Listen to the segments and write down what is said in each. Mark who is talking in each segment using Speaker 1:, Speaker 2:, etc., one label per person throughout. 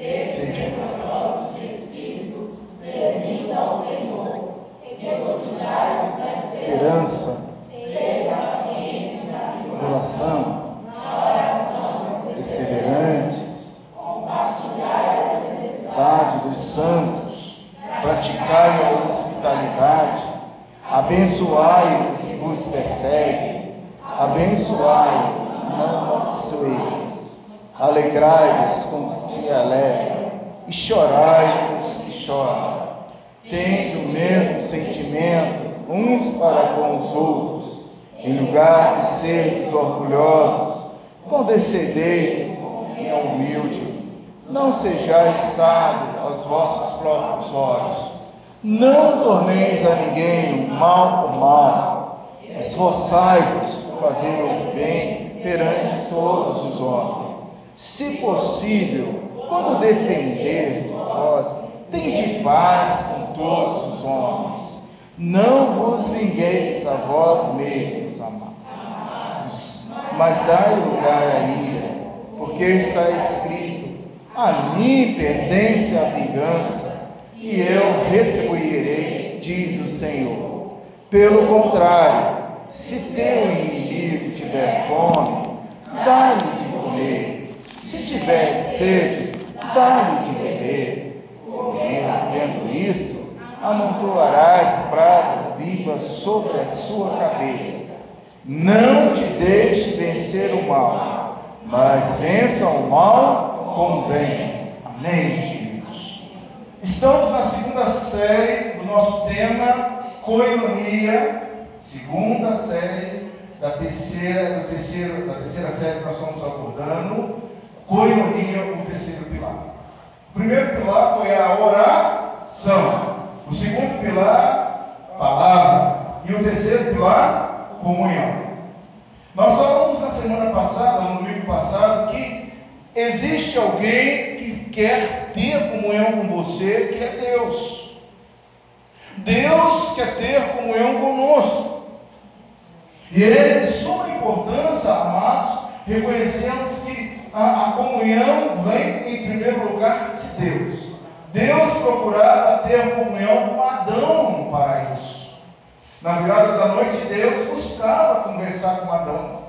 Speaker 1: Sede fervorosos de espírito, servindo ao Senhor, regozijai-vos na esperança, sede pacientes na tribulação, na oração,
Speaker 2: perseverantes,
Speaker 1: compartilhai as necessidades
Speaker 2: verdade dos santos, praticai a hospitalidade, abençoai os que vos perseguem, abençoai, não amaldiçoeis, alegrai-vos com os que se alegram, e chorai os que choram. Tende o mesmo sentimento uns para com os outros, em lugar de serdes orgulhosos, condescendei-vos em humilde. Não sejais sábios aos vossos próprios olhos. Não torneis a ninguém mal por mal. Esforçai-vos por fazer o bem perante todos os homens. Se possível, quando depender de vós, tende paz com todos os homens. Não vos vingueis a vós mesmos, amados, mas dai lugar à ira, porque está escrito: A mim pertence a vingança, e eu retribuirei, diz o Senhor. Pelo contrário, se teu inimigo tiver fome, dá-lhe de comer. Se tiver sede, dá-lhe de beber. Porque, fazendo isto, amontoarás brasa viva sobre a sua cabeça. Não te deixe vencer o mal, mas vença o mal com o bem. Amém, queridos? Estamos na segunda série do nosso tema Coinonia, segunda série da terceira, do terceiro, da terceira série que nós estamos abordando, Coinonia, o terceiro pilar. O primeiro pilar foi a oração. O segundo pilar, palavra. E o terceiro pilar, comunhão. Nós falamos na semana passada, no domingo passado, que existe alguém que quer ter comunhão com você, que é Deus. Deus quer ter comunhão conosco. E é de suma importância, amados, reconhecermos que a, a comunhão vem em primeiro lugar de Deus. Deus procurava ter comunhão com Adão no paraíso. Na virada da noite, Deus buscava conversar com Adão.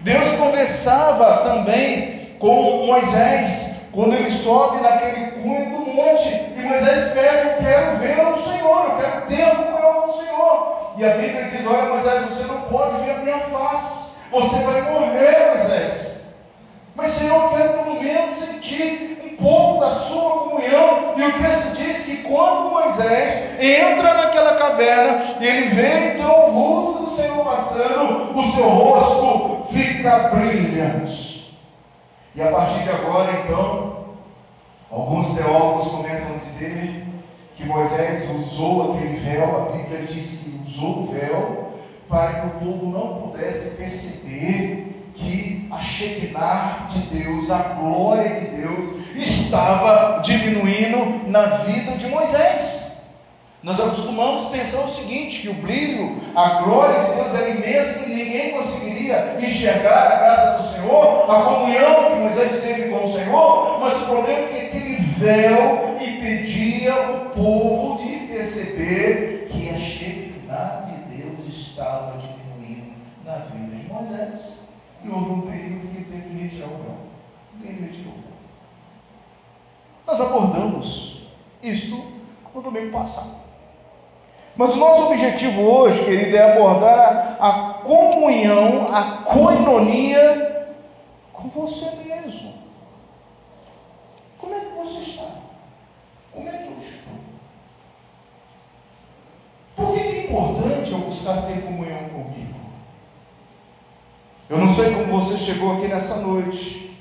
Speaker 2: Deus conversava também com Moisés, quando ele sobe naquele cunho do monte. E Moisés pede: Eu quero ver o Senhor, eu quero ter comunhão com o Senhor. E a Bíblia diz: Olha, Moisés, você não pode ver a minha face, você vai morrer, Moisés. Mas, Senhor, eu quero pelo menos sentir um pouco da sua comunhão. E o texto diz que quando Moisés entra naquela caverna, ele vê então o vulto do Senhor passando, o seu rosto fica brilhante. E a partir de agora, então, alguns teólogos começam a dizer que Moisés usou aquele véu, a Bíblia diz que usou o véu para que o povo não pudesse perceber que a Shekinah de Deus, a glória de Deus, estava diminuindo na vida de Moisés. Nós acostumamos pensar o seguinte: que o brilho, a glória de Deus era imensa e ninguém conseguiria enxergar a graça do Senhor, a comunhão que Moisés teve com o Senhor, mas o problema é que aquele véu impedia o povo de perceber que a Shekinah de Deus estava diminuindo na vida de Moisés. E houve um período que teve que retirar o véu. Ele retirou o véu. Nós abordamos isto no domingo passado. Mas o nosso objetivo hoje, querido, é abordar a, a comunhão, a coinonia com você mesmo. Como é que você está? Como é que eu estou? Por que é importante eu buscar ter comunhão comigo? Eu não sei como você chegou aqui nessa noite.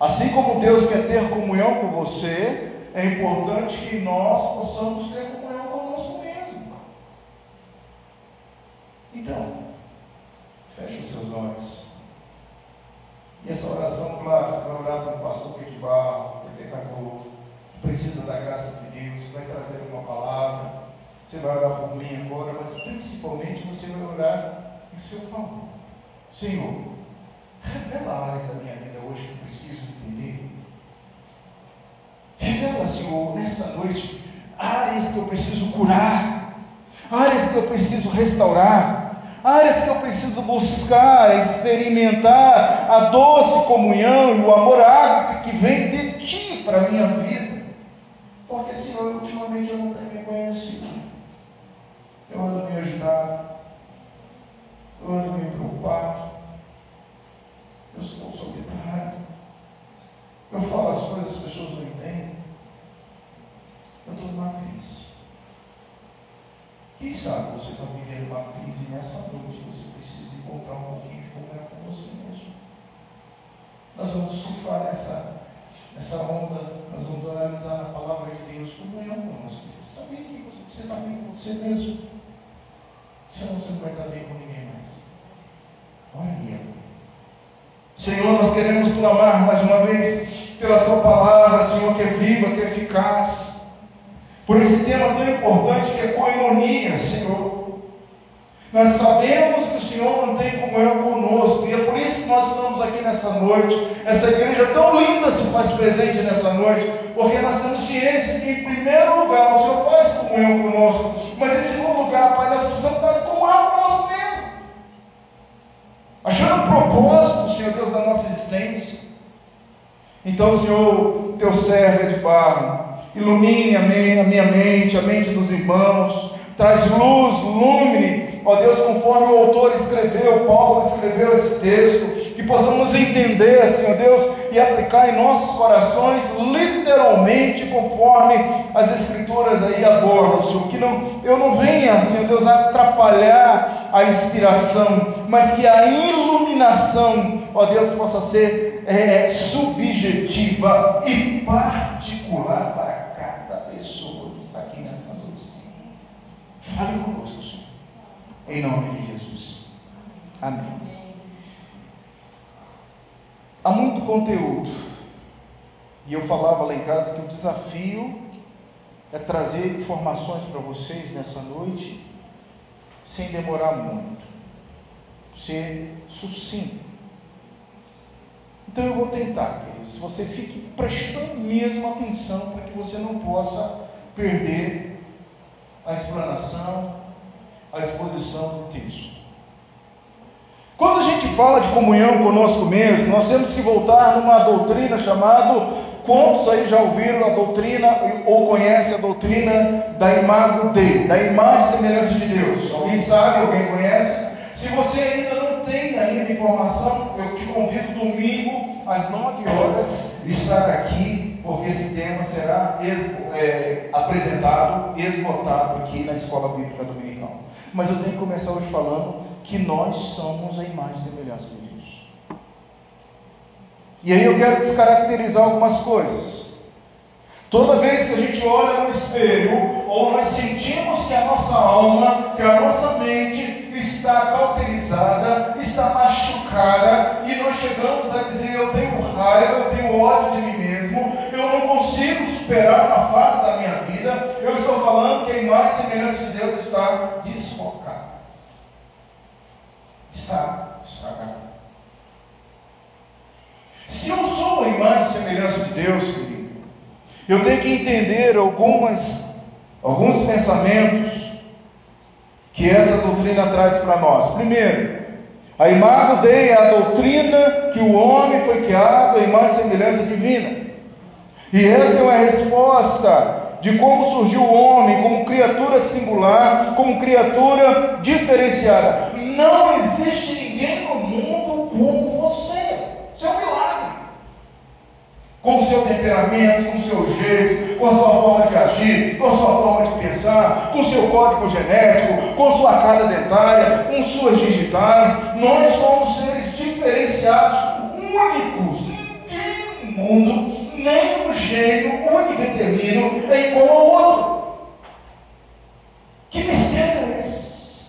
Speaker 2: Assim como Deus quer ter comunhão com você, é importante que nós possamos ter comunhão conosco mesmo. Então, feche os seus olhos. E essa oração, claro, você vai orar para o pastor Pedro Barro, para pecador, que precisa da graça de Deus, que vai trazer uma palavra. Você vai orar por mim agora, mas principalmente você vai orar em seu favor. Senhor, revela áreas da minha vida hoje que eu preciso entender. Senhor, nessa noite, áreas que eu preciso curar, áreas que eu preciso restaurar, áreas que eu preciso buscar, experimentar a doce comunhão e o amor ágape que vem de Ti para a minha vida. Porque, Senhor, ultimamente eu não tenho me conhecido. Eu ando meio agitado, meio preocupado, eu estou solitário, eu falo as coisas, as pessoas não entendem. Eu estou numa crise. Quem sabe você está vivendo uma crise nessa noite você precisa encontrar um pouquinho de comunhão com você mesmo. Nós vamos surfar nessa, nessa onda, nós vamos analisar na palavra de Deus comunhão conosco. Sabia que você precisa estar bem com você mesmo? Você não vai estar bem com ninguém mais. Olha Senhor, nós queremos clamar mais uma vez pela tua palavra, Senhor, que é viva, que é eficaz. Por esse tema tão importante que é coinonia, Senhor. Nós sabemos que o Senhor não tem comunhão conosco, e é por isso que nós estamos aqui nessa noite. Essa igreja tão linda se faz presente nessa noite, porque nós temos ciência que, em primeiro lugar, o Senhor faz comunhão conosco, mas em segundo lugar, Pai, nós precisamos estar em comunhão conosco mesmo, achando um propósito, Senhor Deus, da nossa existência. Então, Senhor, teu servo é de barro, ilumine a minha mente, a mente dos irmãos, traz luz, lumine, ó Deus, conforme o autor escreveu, Paulo escreveu esse texto, que possamos entender, Senhor Deus, e aplicar em nossos corações, literalmente, conforme as Escrituras aí abordam, Senhor, que não, eu não venha, Senhor Deus, atrapalhar a inspiração, mas que a iluminação, ó Deus, possa ser é, subjetiva e particular para cada pessoa que está aqui nessa noite. Fale conosco, Senhor, em nome de Jesus. Amém. Há muito conteúdo. E eu falava lá em casa que o desafio é trazer informações para vocês nessa noite sem demorar muito. Ser sucinto. Então eu vou tentar, queridos. Você fique prestando mesmo atenção para que você não possa perder a explanação, a exposição do texto. Quando a gente fala de comunhão conosco mesmo, nós temos que voltar numa doutrina chamada, quantos aí já ouviram a doutrina ou conhecem a doutrina da imago Dei, da imagem e semelhança de Deus? Alguém sabe, alguém conhece? Se você ainda não tem ainda informação, eu te convido domingo às 9 horas estar aqui, porque esse tema será é, apresentado, esgotado aqui na Escola Bíblica Dominical. Mas eu tenho que começar hoje falando que nós somos a imagem e semelhança de Deus. E aí eu quero descaracterizar algumas coisas. Toda vez que a gente olha no espelho, ou nós sentimos que a nossa alma, que a nossa mente está cauterizada, está machucada, e nós chegamos a dizer: Eu tenho raiva, eu tenho ódio de mim mesmo, eu não consigo superar uma fase da minha vida, eu estou falando que a imagem e semelhança de Deus está desfocada está estragada. Se eu sou a imagem e semelhança de Deus, querido, eu tenho que entender algumas, alguns pensamentos que essa doutrina traz para nós. Primeiro, a imagem Dei é a doutrina que o homem foi criado à imagem e semelhança divina. E esta é uma resposta de como surgiu o homem como criatura singular, como criatura diferenciada. Não existe ninguém no mundo como você. Isso é um milagre. Com o seu temperamento, com o seu jeito, com a sua forma de agir, com a sua forma de pensar, com o seu código genético, com sua carga dentária, com suas digitais. Nós somos seres diferenciados, únicos. Ninguém no mundo nem um gênio univitelino é igual ao outro. Que mistério é esse?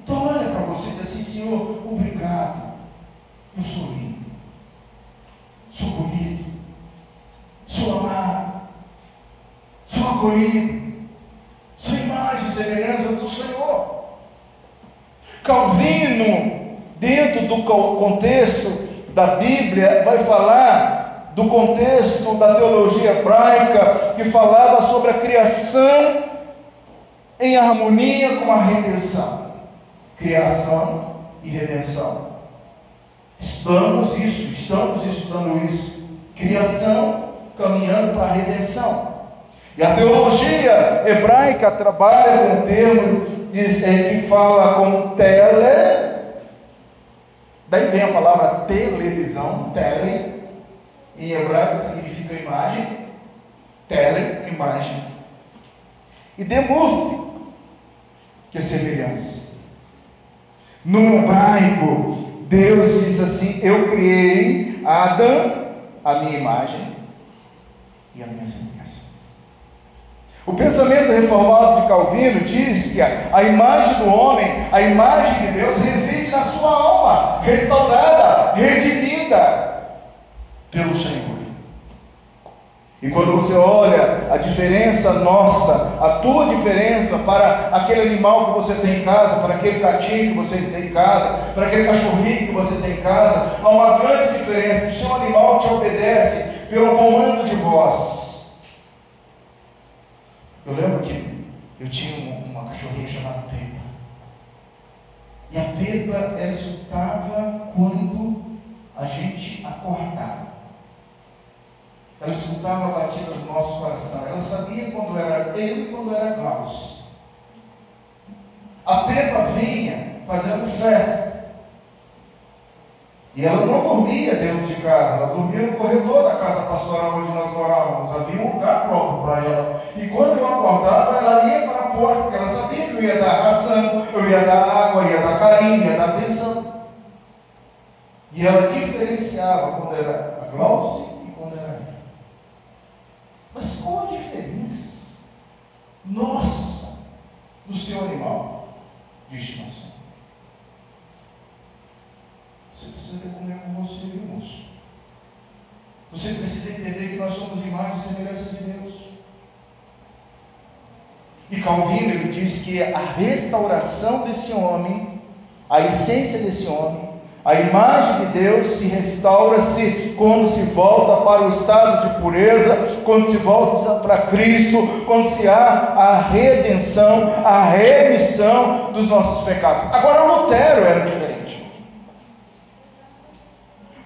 Speaker 2: Então olha para você e diz assim, Senhor, obrigado. Eu sou lindo. Sou bonito. Sou amado. Sou acolhido. Sou imagem e semelhança do Senhor. Calvino, dentro do contexto da Bíblia vai falar do contexto da teologia hebraica que falava sobre a criação em harmonia com a redenção. Criação e redenção. Estudamos isso, estamos estudando isso. Criação caminhando para a redenção. E a teologia hebraica trabalha com o termo é, que fala com tele, daí vem a palavra televisão, tele, em hebraico significa imagem, tele, imagem, e demurf, que é semelhança. No hebraico, Deus diz assim: Eu criei Adão, a minha imagem e a minha semelhança. O pensamento reformado de Calvino diz que a imagem do homem, a imagem de Deus, reside na sua alma, restaurada, redimida pelo Senhor. E quando você olha a diferença nossa, a tua diferença para aquele animal que você tem em casa, para aquele gatinho que você tem em casa, para aquele cachorrinho que você tem em casa, há uma grande diferença. O seu animal te obedece pelo comando de voz. Eu lembro que eu tinha uma, uma cachorrinha chamada Pepa. E a Pepa, ela escutava quando a gente acordava. Ela escutava a batida do nosso coração. Ela sabia quando era eu e quando era Klaus. A Pepa vinha fazendo festa. E ela não dormia dentro de casa, ela dormia no corredor da casa pastoral onde nós morávamos. Havia um lugar próprio para ela. E quando eu acordava, ela ia para a porta, porque ela sabia que eu ia dar ração, eu ia dar água, ia dar carinho, ia dar atenção. E ela diferenciava quando era a Glauce e quando era eu. Mas qual a diferença nossa do seu animal de estimação? Você precisa ter comer com você, viu, moço? Você precisa entender que nós somos imagem e semelhança de Deus. E Calvino ele diz que a restauração desse homem, a essência desse homem, a imagem de Deus se restaura-se quando se volta para o estado de pureza, quando se volta para Cristo, quando se há a redenção, a remissão dos nossos pecados. Agora, Lutero era diferente.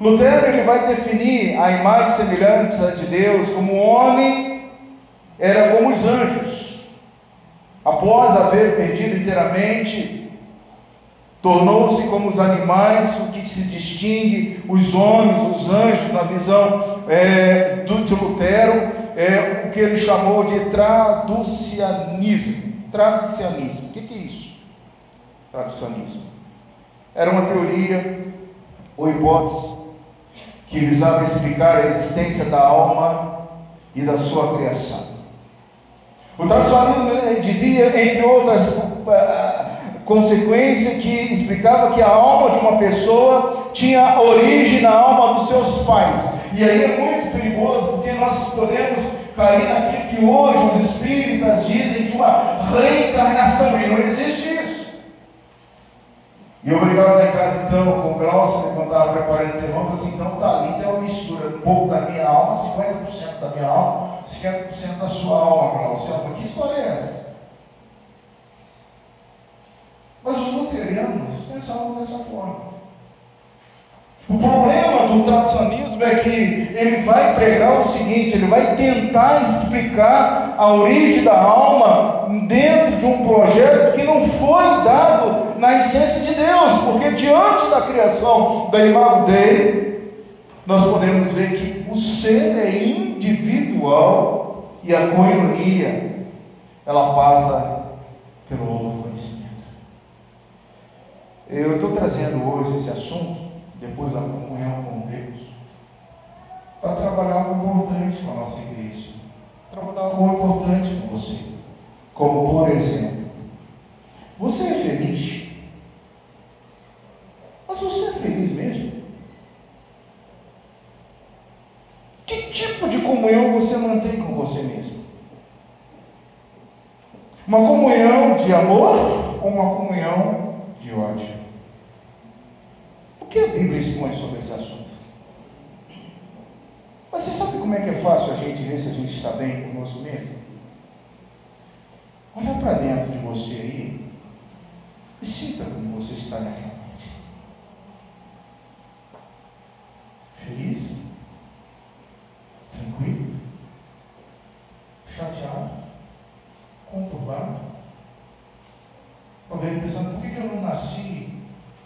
Speaker 2: Lutero ele vai definir a imagem semelhança de Deus como o homem era como os anjos. Após haver perdido inteiramente Tornou-se como os animais, o que se distingue os homens, os anjos, na visão é, do, de Lutero, é o que ele chamou de traducianismo. Traducianismo. O que, que é isso? Traducianismo. Era uma teoria ou hipótese que visava explicar a existência da alma e da sua criação. O traducionismo dizia, entre outras consequência que explicava que a alma de uma pessoa tinha origem na alma dos seus pais. E aí é muito perigoso porque nós podemos cair naquilo que hoje os espíritas dizem de uma reencarnação, e não existe. E eu brigava lá em casa então com o Glaucio, quando estava preparando esse irmão, falou assim, então tá ali tem uma mistura, um pouco da minha alma, 50% da minha alma, 50% da sua alma, Glaucio. Que história é essa? Mas os luteranos pensavam dessa forma. O problema do tradicionalismo é que ele vai pregar o seguinte: ele vai tentar explicar a origem da alma dentro de um projeto que não foi dado na essência de Deus, porque diante da criação da imagem dele, nós podemos ver que o ser é individual e a coinonia ela passa pelo outro conhecimento. Eu estou trazendo hoje esse assunto, depois da comunhão com Deus, para trabalhar algo importante com a nossa igreja. Trabalhar algo importante com você. Como, por exemplo, você é feliz? Mas você é feliz mesmo? Que tipo de comunhão você mantém com você mesmo? Uma comunhão de amor ou uma comunhão de ódio? que a Bíblia expõe sobre esse assunto? Mas se como é que é fácil a gente ver se a gente está bem conosco mesmo? Olha para dentro de você aí e sinta como você está nessa noite. Feliz? Tranquilo? Chateado? Conturbado? Talvez pensando, por que eu não nasci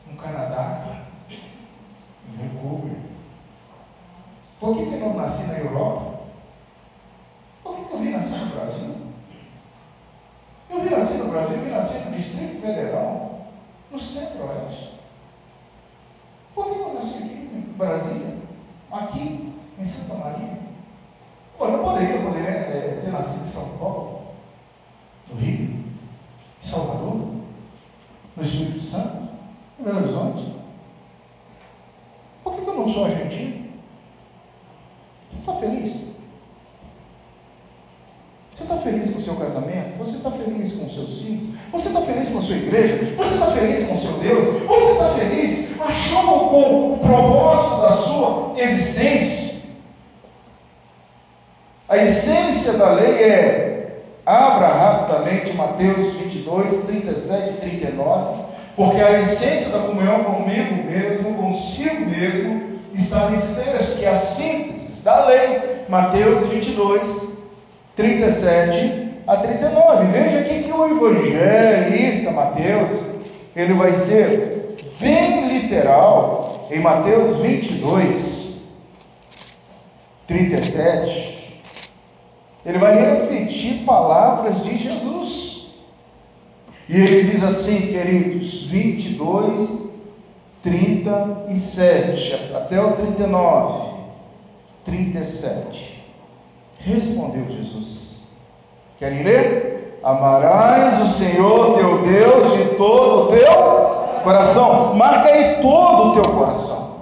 Speaker 2: no Canadá, em Vancouver? Por que, que eu não nasci na Europa? Por que, que eu vim nascer no Brasil? Eu vim nascer no Brasil, eu vim nascer no Distrito Federal, no Centro-Oeste. Por que eu nasci aqui em Brasília? Aqui, em Santa Maria? Eu não poderia, poderia é, ter nascido em São Paulo, no Rio, em Salvador, no Espírito Santo, em Belo Horizonte. Por que eu não sou argentino? Você está feliz? Você está feliz com o seu casamento? Você está feliz com os seus filhos? Você está feliz com a sua igreja? Você está feliz com o seu Deus? Você está feliz? Achou com o propósito da sua existência? A essência da lei é, abra rapidamente Mateus 22, 37 e 39, porque a essência da comunhão comigo mesmo, consigo mesmo, está nesse texto, que é a síntese da lei. Mateus 22, 37 a 39. Veja aqui que o evangelista Mateus, ele vai ser bem literal em Mateus 22, 37. Ele vai repetir palavras de Jesus. E ele diz assim, queridos, 22, 37 até o 39, 37. Respondeu Jesus: Ler? Amarás o Senhor teu Deus de todo o teu coração. Marca aí todo o teu coração.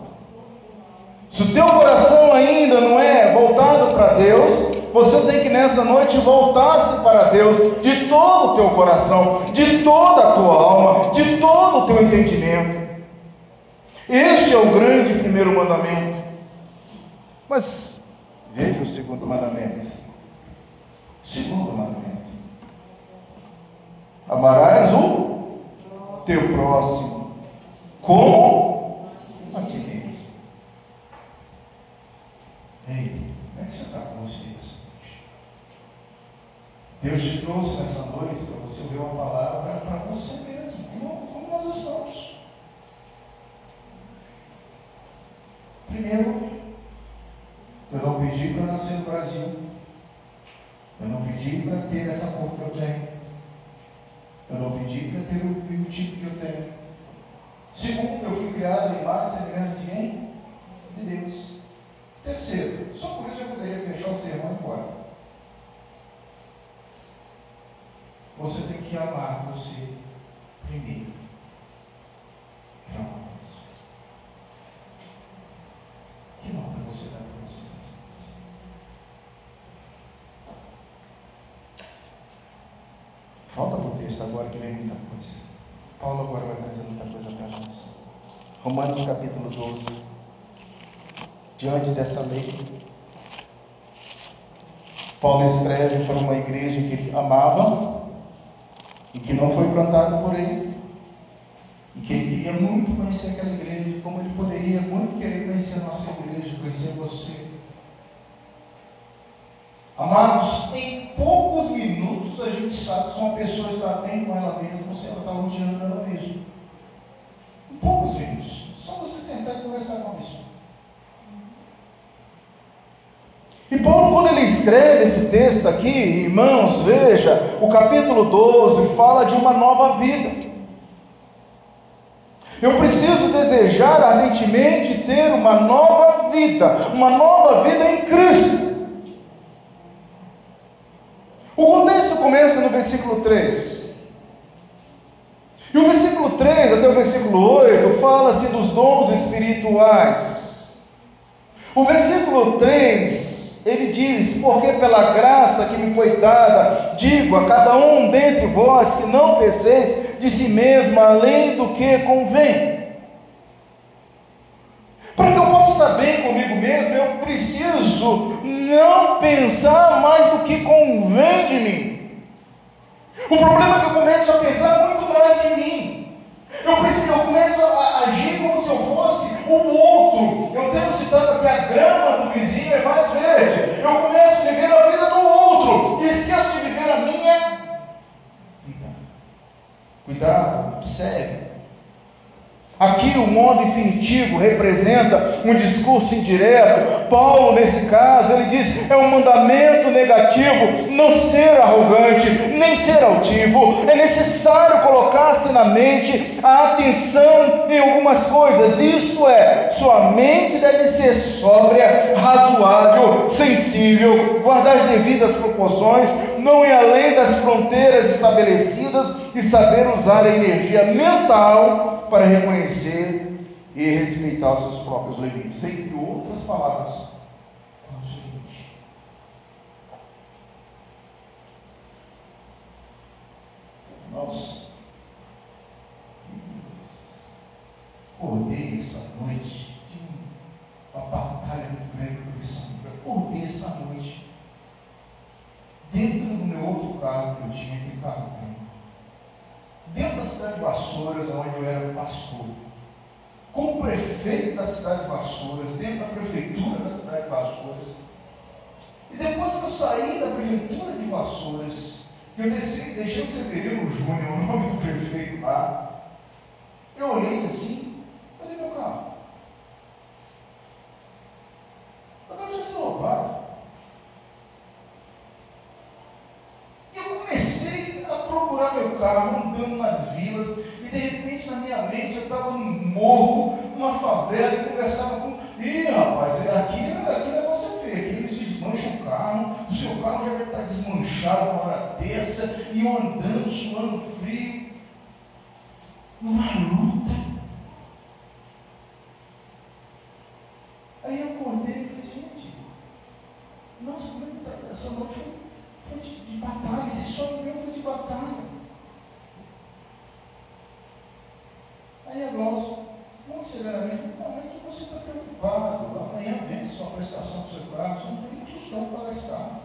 Speaker 2: Se o teu coração ainda não é voltado para Deus, você tem que nessa noite voltar-se para Deus de todo o teu coração, de toda a tua alma, de todo o teu entendimento. Este é o grande primeiro mandamento. Mas Veja o segundo mandamento. Segundo mandamento. Amarás o teu próximo como a ti mesmo. Ei, como é que você está com você nessa noite? Deus te trouxe nessa noite para você ouvir uma palavra para você mesmo, como, como nós estamos. Primeiro, eu não pedi para nascer no Brasil. Eu não pedi para ter essa cor que eu tenho. Eu não pedi para ter o biotipo que eu tenho. Segundo, eu fui criado em imagem e semelhança de quem? De Deus. Terceiro, só por isso eu poderia fechar o sermão e embora. Você tem que amar você primeiro. Pronto. Que nota você dá para você? Falta para o texto agora que vem muita coisa. Paulo agora vai trazer muita coisa para nós. Romanos capítulo 12. Diante dessa lei, Paulo escreve para uma igreja que ele amava e que não foi plantada por ele. E que ele queria muito conhecer aquela igreja, como ele poderia muito querer conhecer a nossa igreja, conhecer você. Amados, em poucos minutos a gente sabe se uma pessoa está bem com ela mesma ou se ela está odiando ela mesma. Em poucos minutos. Só você sentar e conversar com a pessoa. E Paulo, quando ele escreve esse texto aqui, irmãos, veja, o capítulo 12 fala de uma nova vida. Eu preciso desejar ardentemente ter uma nova vida, uma nova vida em Cristo. O contexto começa no versículo 3. E o versículo 3 até o versículo 8 fala-se dos dons espirituais. O versículo 3, ele diz: Porque pela graça que me foi dada, digo a cada um dentre vós que não penseis de si mesmo além do que convém. Para que eu possa estar bem comigo mesmo, eu preciso não pensar mais do que convém de mim. O problema é que eu começo a pensar muito mais de mim. Eu, preciso, eu começo a agir como se eu fosse o outro. Eu tenho citado aqui a grama do vizinho é mais verde. Eu começo a viver a vida do outro e esqueço de viver a minha vida. Cuidado, observe. Aqui o modo infinitivo representa um discurso indireto. Paulo, nesse caso, ele diz: é um mandamento negativo não ser arrogante, nem ser altivo. É necessário colocar-se na mente a atenção em algumas coisas. Isto é, sua mente deve ser sóbria, razoável, sensível, guardar as devidas proporções, não ir além das fronteiras estabelecidas e saber usar a energia mental para reconhecer e respeitar os seus próprios limites. Entre outras palavras, qual é limite? Nós acordei essa noite de uma batalha muito grande com essa Acordei essa noite dentro do meu outro carro que eu tinha, aquele carro dentro da cidade de Vassouras, onde eu era pastor, como prefeito da cidade de Vassouras, dentro da prefeitura da cidade de Vassouras, e depois que eu saí da prefeitura de Vassouras, que eu deixei, deixei o Severino Júnior, o nome do prefeito lá, eu olhei assim, cadê meu carro? Meu carro tinha sido roubado. procurar meu carro andando nas vilas e de repente na minha mente eu estava num morro, numa favela e conversava com. Ih, rapaz, aqui, aqui o negócio é feio, aqui eles desmancham o carro, o seu carro já deve estar desmanchado uma hora dessa, e eu andando, suando frio, numa luta. Aí eu acordei e falei, gente, nossa, é essa noite foi foi de, de batalha, esse sonho meu foi de batalha. Aí a Glaucia, muito severamente, não, é que você está preocupado, amanhã vence sua prestação do seu carro, você não tem nem tostão para gastar.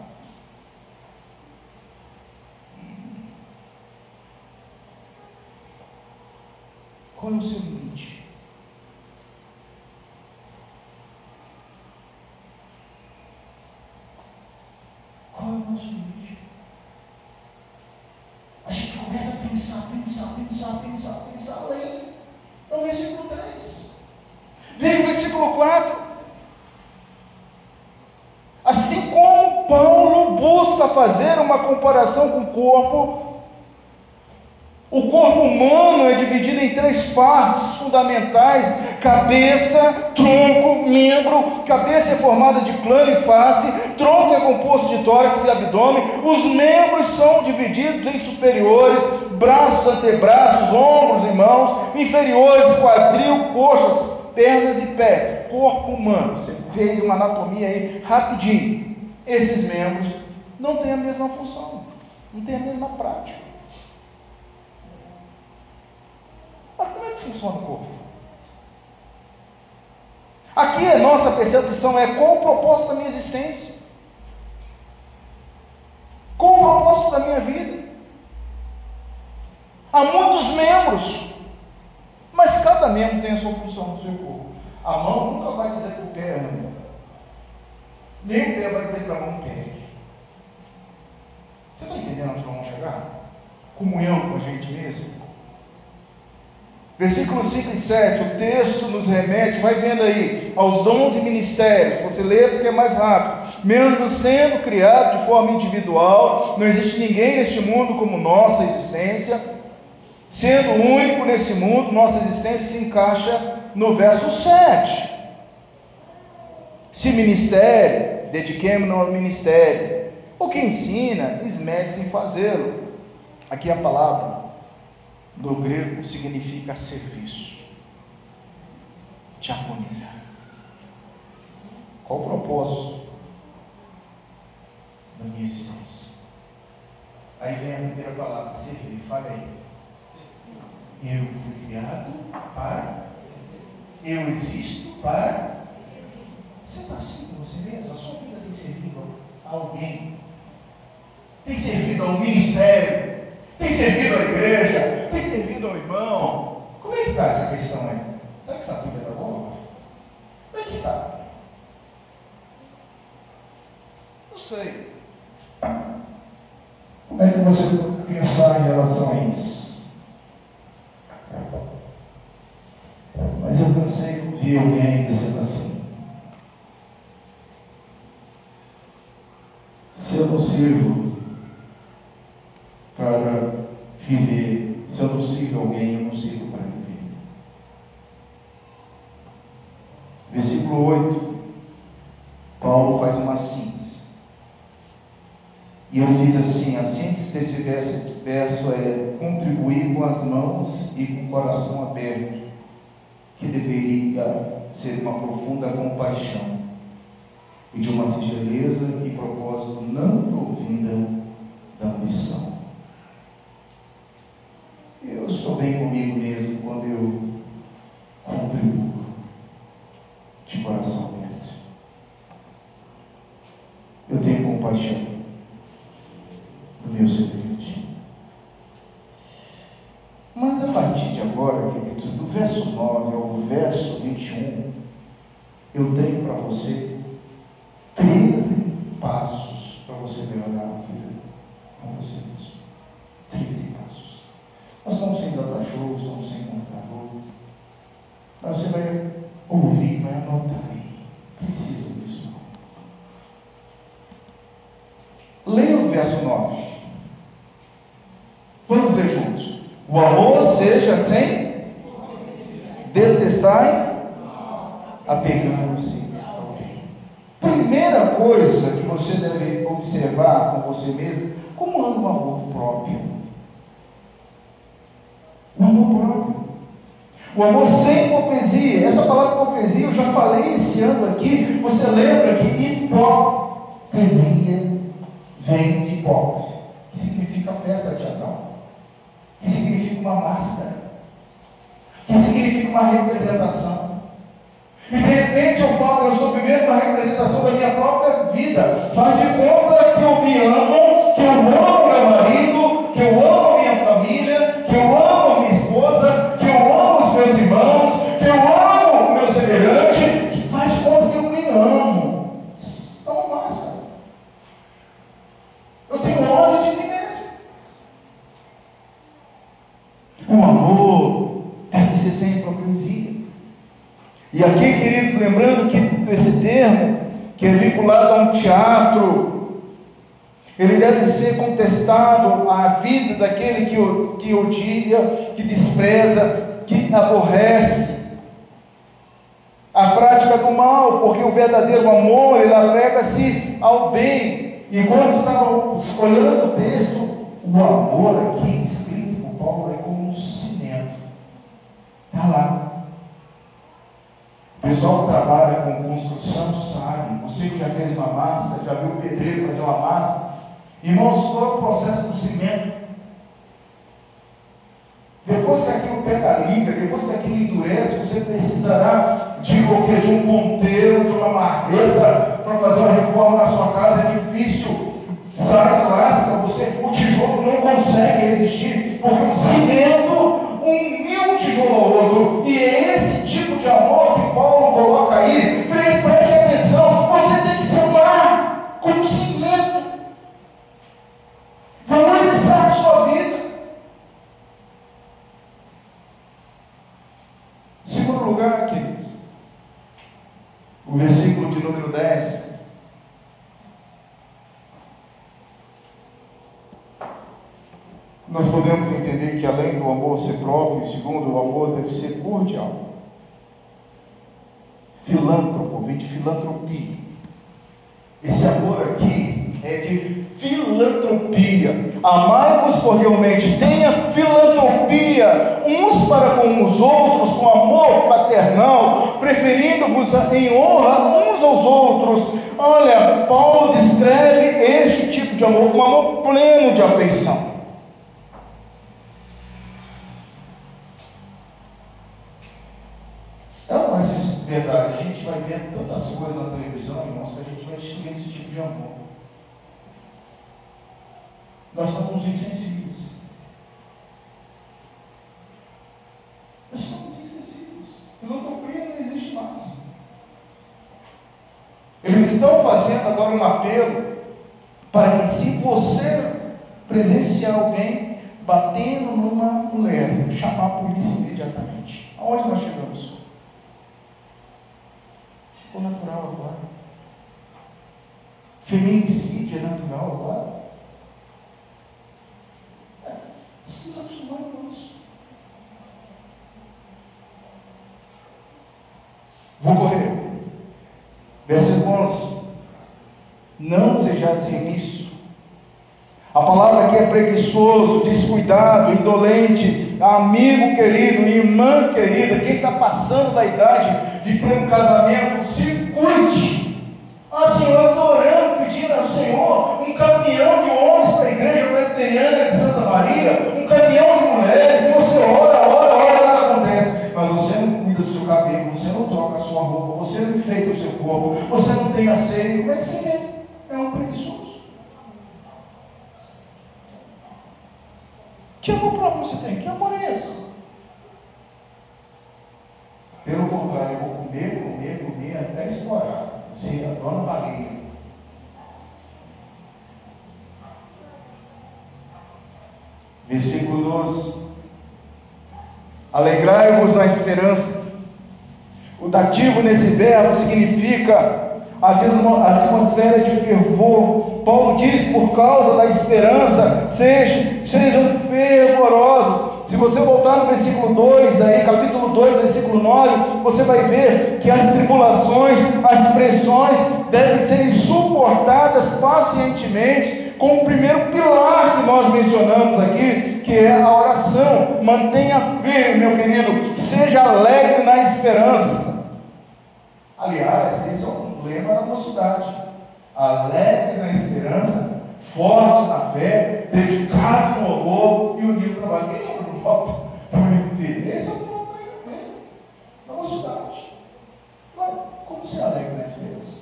Speaker 2: Qual é o seu limite? Qual é o nosso limite? A gente começa a pensar, pensar, pensar, pensar, pensar além. É o versículo 3. Veja o versículo 4. Assim como Paulo busca fazer uma comparação com o corpo, o corpo humano é dividido em três partes fundamentais: cabeça, tronco, membro. Cabeça é formada de plano e face, tronco é composto de tórax e abdômen. Os membros são divididos em superiores, braços, antebraços, ombros e mãos, inferiores, quadril, coxas, pernas e pés. Corpo humano. Você fez uma anatomia aí rapidinho. Esses membros não têm a mesma função, não têm a mesma prática. Mas como é que funciona o corpo? Aqui a nossa percepção é qual o propósito da minha existência? Qual o propósito da minha vida? Há muitos membros, mas cada membro tem a sua função no seu corpo. A mão nunca vai dizer para o pé anda, nem o pé vai dizer para a mão pede. Você está entendendo onde vamos chegar? Comunhão com a gente mesmo? Versículos 5 e 7, o texto nos remete, vai vendo aí, aos dons e ministérios. Você lê porque é mais rápido. Mesmo sendo criado de forma individual, não existe ninguém neste mundo como nossa existência. Sendo único nesse mundo, nossa existência se encaixa no verso 7. Se ministério, dediquemos-nos ao ministério. O que ensina, esmere-se em fazê-lo. Aqui a palavra no grego significa serviço, diaconia. Qual o propósito da minha existência? Aí vem a primeira palavra, servir. Fale aí. Eu fui criado para. Eu existo para. Você está assim você mesmo? A sua vida tem servido a alguém? Tem servido ao ministério? Tem servido à igreja? Tem servido ao irmão? Como é que está essa questão aí? Será que essa vida está boa? Como é que está? Não sei. Como é que você pode pensar em relação a isso? Mas eu cansei de ouvir alguém dizendo assim: se eu não sirvo para viver, se eu não sirvo alguém, eu não sirvo para viver. Versículo 8, Paulo faz uma síntese. E ele diz assim: a síntese desse verso, verso é contribuir com as mãos e com o coração aberto, que deveria ser uma profunda compaixão e de uma singeleza e propósito não provinda da ambição. Eu estou bem comigo mesmo quando eu contribuo de coração aberto. Eu tenho compaixão do meu semelhante. Mas a partir de agora, queridos, do verso 9 ao verso 21, eu tenho para você 13 passos para você melhorar a vida com você mesmo. 13 passos. Nós estamos sem data show, estamos sem computador. Mas você vai ouvir, vai anotar aí. Precisa disso. Leia o verso 9. Vamos ler juntos. O amor seja sem detestar, apegando-se. Primeira coisa que você deve observar com você mesmo, como anda o amor próprio. O amor próprio. O amor sem hipocrisia. Essa palavra hipocrisia eu já falei esse ano aqui. Você lembra que hipocrisia vem de hipócrita, que significa peça uma máscara, que significa uma representação. E de repente eu falo, eu estou vivendo uma representação da minha própria vida. Faz de conta que eu me amo, que eu amo meu marido, que eu amo minha família, que eu amo minha esposa, que eu amo os meus irmãos, que eu amo o meu semelhante. Faz de conta que eu me amo. É uma máscara. Eu tenho ódio de mim mesmo. O amor deve ser sem hipocrisia. E aqui, queridos, lembrando que esse termo, que é vinculado a um teatro, ele deve ser contestado à vida daquele que, que odia, que despreza, que aborrece. A prática do mal, porque o verdadeiro amor, ele apega-se ao bem. E quando estava olhando o texto, o amor aqui descrito por Paulo é como um cimento. Está lá. O pessoal que trabalha com construção sabe. Você que já fez uma massa, já viu o pedreiro fazer uma massa. Irmãos, qual é o processo do cimento? Depois que aquilo pega liga, depois que aquilo endurece, você precisará de o quê? De um ponteiro, de uma marreta para fazer uma reforma na sua casa. É difícil. Sai, lasca, você, o tijolo não consegue resistir, porque o cimento um um tijolo ao outro. E é esse tipo de amor que Paulo coloca aí. Preste atenção, você tem que se amar como cimento. Valorizar a sua vida. Segundo lugar, queridos, o versículo de número 10. Nós podemos entender que além do amor ser próprio, segundo, o amor deve ser cordial. Filântropo, vem de filantropia. Esse amor aqui é de filantropia. Amai-vos cordialmente, tenha filantropia uns para com os outros, com amor fraternal, preferindo-vos em honra uns aos outros. Olha, Paulo descreve este tipo de amor, um amor pleno de afeição. Então, essa é verdade, a gente vai vendo tantas coisas na televisão, irmãos, que a gente vai destruindo esse tipo de amor. Nós somos insensíveis. Eles estão fazendo agora um apelo para que se você presenciar alguém batendo numa mulher, chamar a polícia imediatamente. Aonde nós chegamos? Ficou natural agora. Feminicídio é natural agora. É, estamos acostumados com isso. Vou correr. Versículo 11. Não sejais palavra aqui é preguiçoso, descuidado, indolente, amigo querido, irmã querida, quem está passando da idade de ter um casamento, se cuide. Ah, Senhor, eu estou orando, pedindo ao Senhor um caminhão de homens para a igreja presbiteriana de Santa Maria, um caminhão de mulheres, e você ora, ora, ora, nada acontece. Mas você não cuida do seu cabelo, você não troca a sua roupa, você não enfeita o seu corpo, você não tem a como é que você quer? É um preguiçoso. Que amor próprio você tem? Que amor é esse? Pelo contrário, eu vou comer, comer, comer até explorar. Ser a dona baleia. Versículo 12. Alegrai-vos na esperança. O dativo nesse verbo significa a atmosfera de fervor. Paulo diz: por causa da esperança, sejam, sejam fervorosos. Se você voltar no versículo 2, aí, capítulo 2, versículo 9, você vai ver que as tribulações, as pressões devem ser suportadas pacientemente com o primeiro pilar que nós mencionamos aqui, que é a oração. Mantenha firme, meu querido, seja alegre na esperança. Aliás, esse é um lema da mocidade. Alegres na esperança, fortes na fé, dedicados no louvor e unidos no trabalho. Quem lembra do voto? Esse é o nome da mocidade. Agora, como ser alegre na esperança?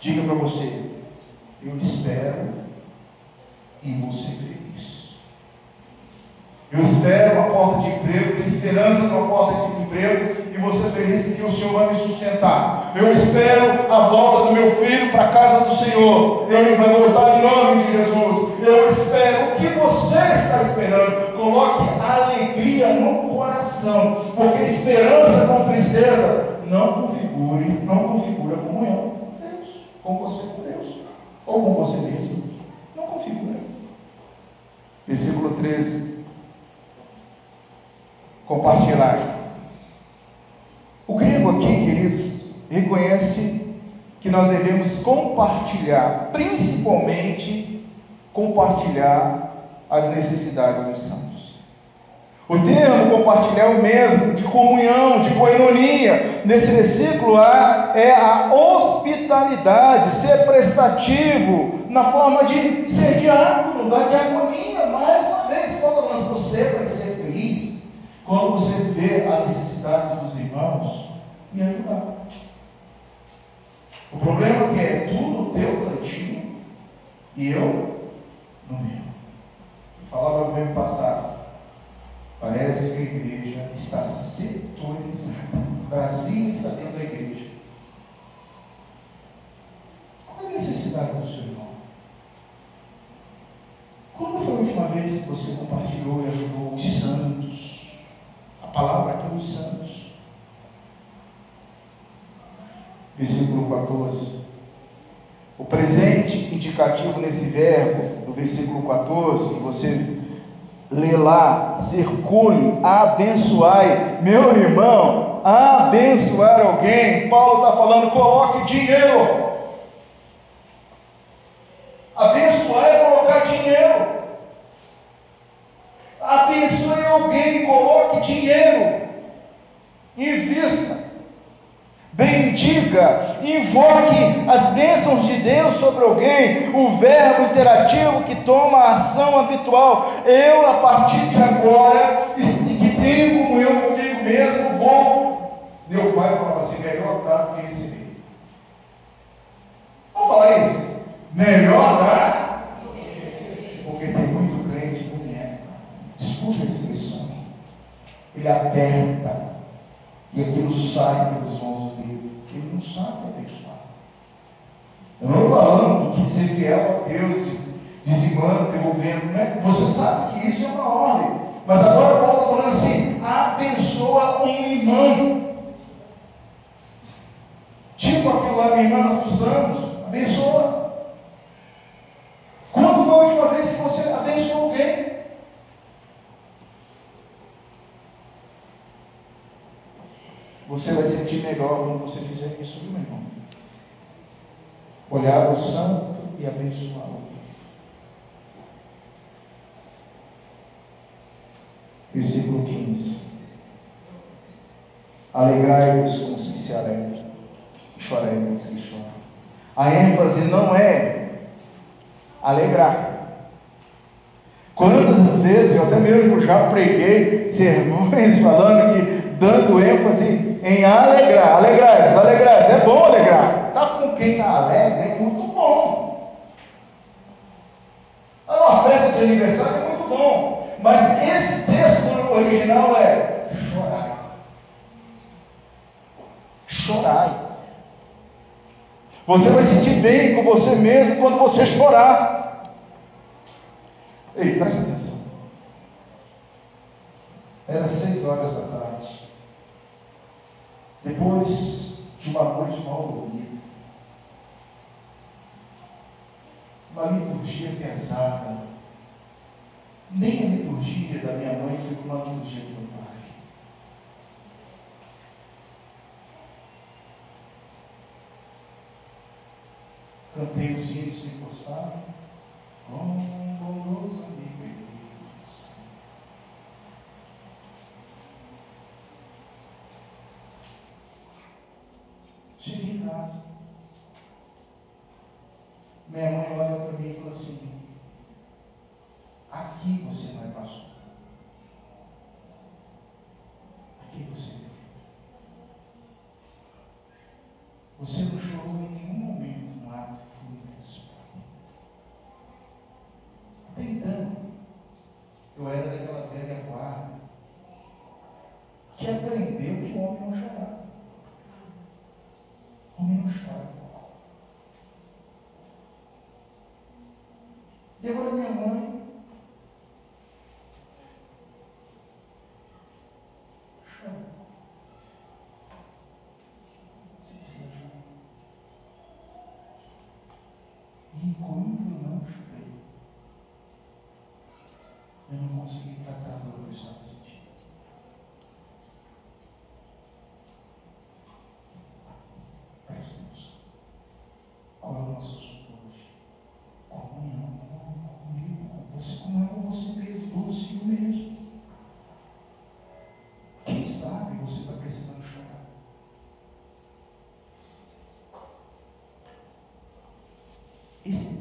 Speaker 2: Diga para você, eu vou ser feliz. Eu espero uma porta de emprego, tenho esperança numa porta de emprego e ser feliz que o Senhor vai me sustentar. Eu espero a volta do meu filho para a casa do Senhor. Ele vai voltar em nome de Jesus. Eu espero o que você está esperando. Coloque alegria no coração, porque esperança com tristeza não configure, não configura comunhão com Deus, com você com Deus, ou com você mesmo. Não configura. Versículo 13 compartilhar. O grego aqui, queridos, reconhece que nós devemos compartilhar, principalmente compartilhar as necessidades dos santos. O termo compartilhar é o mesmo, de comunhão, de coinonia. Nesse versículo A é a hospitalidade, ser prestativo, na forma de ser diácono, da diaconia. Mais uma vez, quando nós, você vai ser feliz, quando você vê a necessidade dos irmãos e ajudar. O problema é que é tu no teu cantinho e eu no meu. Eu falava no ano passado. Parece que a igreja está setorizada. O Brasil está dentro da igreja. Qual é a necessidade do seu irmão? Quando foi a última vez que você compartilhou e ajudou os santos? Palavra aqui nos santos. Versículo 14. O presente indicativo nesse verbo, do versículo 14, você lê lá, circule, abençoai. Meu irmão, abençoar alguém. Paulo está falando, coloque dinheiro. Abençoar é colocar dinheiro. Abençoe alguém, coloque dinheiro, invista, bendiga, invoque as bênçãos de Deus sobre alguém, o verbo interativo que toma a ação habitual. Eu, a partir de agora, que tenho comunhão comigo mesmo, vou. Meu pai falava assim: melhor dar do que receber. Vamos falar isso? Melhor dar, ele aperta e aquilo sai pelos mãos dele, Deus, porque ele não sabe abençoar. Eu não estou falando que ser fiel a é Deus, dizimando, devolvendo, né? Você sabe que isso é uma ordem. Mas agora Paulo está falando assim: abençoa um irmão. Tipo aquilo lá, minha irmã, nós precisamos, abençoa. Sentir melhor quando você fizer isso, viu, meu irmão? Olhar o santo e abençoar alguém. Versículo 15. Alegrai-vos com os que se alegram, chorai com os que choram. A ênfase não é alegrar. Quantas vezes eu até mesmo já preguei sermões falando que dando ênfase em alegrar, alegrar, alegrar, é bom alegrar. Tá com quem está alegre é muito bom. Tá numa festa de aniversário é muito bom. Mas esse texto original é chorar. Chorai. Você vai sentir bem com você mesmo quando você chorar. Ei, presta atenção. Era seis horas da tarde. Depois de uma noite mal dormida. Uma liturgia pesada. Nem a liturgia da minha mãe foi como a liturgia do meu pai. Cantei os hinos que encostaram. Com um bondoso amigo Deus. Cheguei em casa. Minha mãe olha para mim e fala assim: Aqui você vai passar. Aqui você vai. Você não chorou em nenhum momento no ato fúnebre Até então, eu era daquela velha guarda que aprendeu que o homem não chorava. O homem não chora. E agora minha mãe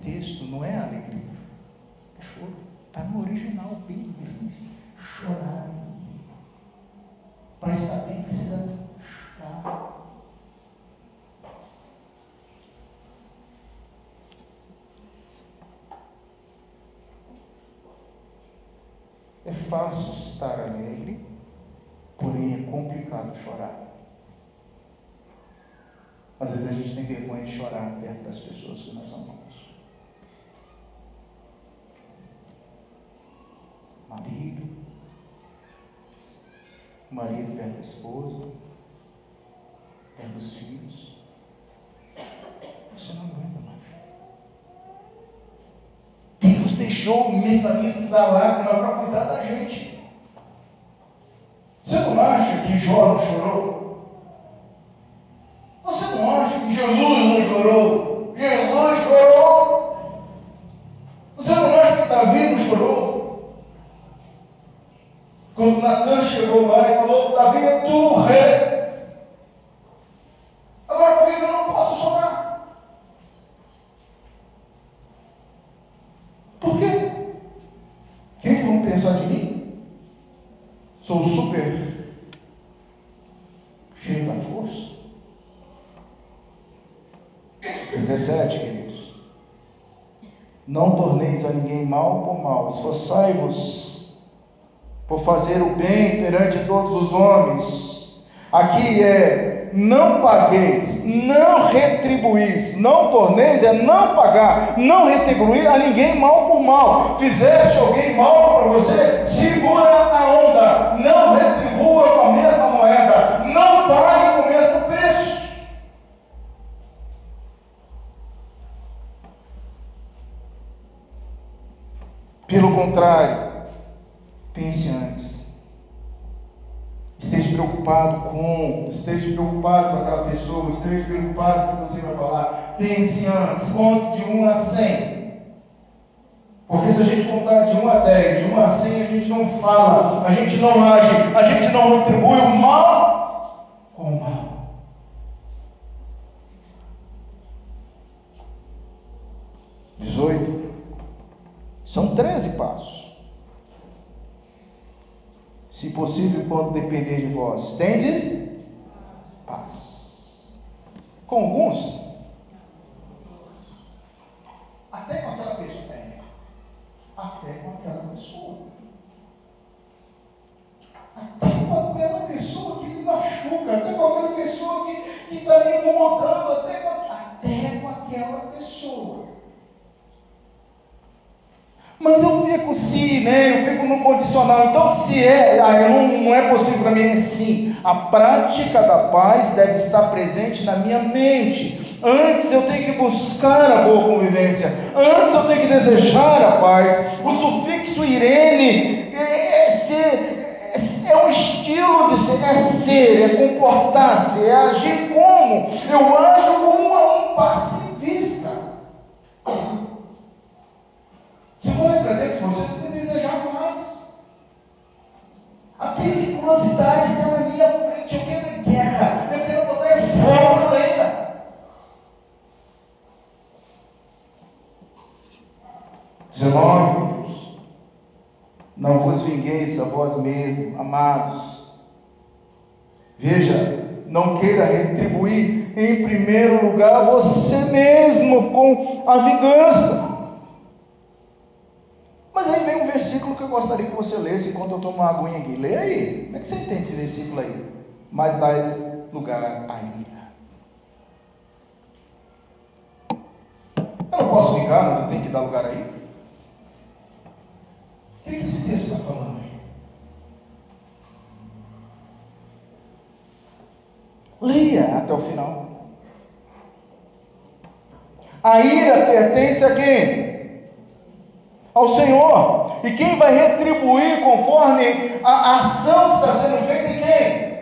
Speaker 2: texto não é alegria, é choro. Está no original, bem. Chorar. Para estar bem, precisa chorar. É fácil estar alegre, porém é complicado chorar. Às vezes a gente tem vergonha de chorar perto das pessoas que nós amamos. marido, o marido perto da esposa, perto dos filhos. Você não aguenta mais. Deus deixou o mecanismo da lágrima para cuidar da gente. Você não acha que Jó não chorou? Você não acha que Jesus não chorou? Jesus chorou. Você não acha que Davi não chorou? Quando Natan chegou lá e falou, Davi, é tu o rei. Agora por que eu não posso chorar? Por quê? Quem que vão pensar de mim? Sou super cheio da força. 17, queridos. Não torneis a ninguém mal por mal, esforçai-vos por fazer o bem perante todos os homens. Aqui é: não pagueis não retribuís. Não torneis é não pagar, não retribuir a ninguém mal por mal. Fizeste alguém mal para você, segura a onda. Não retribua com a mesma moeda. Não pague Pelo contrário, pense antes Esteja preocupado com, esteja preocupado com aquela pessoa, esteja preocupado com o que você vai falar. Pense antes, conte de 1 a 100. Porque se a gente contar de 1 a 10, de 1 a 100, a gente não fala, a gente não age, a gente não retribui o mal com o mal. Dezoito. São 13 passos se possível, quando depender de vós. Tende paz. Com alguns, até com aquela pessoa. É, até com aquela pessoa. Até com aquela pessoa que me machuca, até com aquela pessoa que está me incomodando, até com, até com aquela pessoa. Mas eu fico se, né? Eu fico no condicional. Então, se é, ah, não, não é possível para mim, é sim. A prática da paz deve estar presente na minha mente. Antes eu tenho que buscar a boa convivência. Antes eu tenho que desejar a paz. O sufixo irene é, é ser, é, é um estilo de ser, é ser, é comportar-se, é agir como? Eu ajo amados. Veja, não queira retribuir em primeiro lugar você mesmo com a vingança. Mas aí vem um versículo que eu gostaria que você lesse enquanto eu tomo uma aguinha aqui. Lê aí. Como é que você entende esse versículo aí? Mas dá lugar à ira. Eu não posso vingar, mas eu tenho que dar lugar aí? O que esse texto está falando aí? Leia até o final. A ira pertence a quem? ao Senhor. E quem vai retribuir conforme a ação que está sendo feita em quem?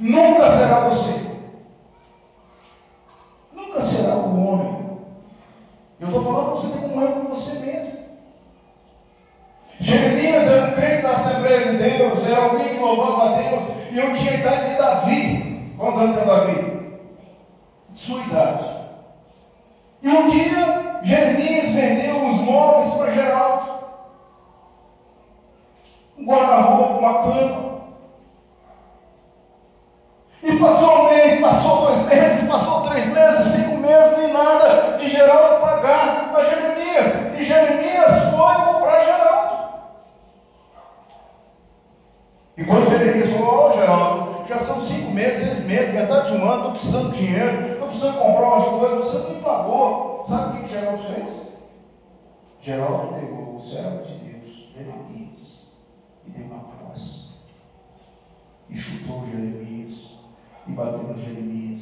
Speaker 2: Nunca será você. Nunca será o homem. Eu estou falando para você ter comunhão com você mesmo. Jeremias era um crente da Assembleia de Deus, era alguém que louvava a Deus, e eu tinha a idade de Davi. Quantos anos tem Davi? Sua idade. E um dia, Jeremias vendeu os móveis para Geraldo. Um guarda-roupa, uma cama. E passou um mês, passou dois meses, passou três meses, cinco meses e nada de Geraldo pagar a Jeremias. E Jeremias foi comprar Geraldo. E Jeremias falou, oh, Geraldo, já são cinco meses, seis meses, metade de um ano, estou precisando de dinheiro, estou precisando comprar umas coisas, você não me pagou. Sabe o que Geraldo fez? Geraldo pegou o servo de Deus, Jeremias, e deu uma próxima. E chutou Jeremias, e bateu no Jeremias,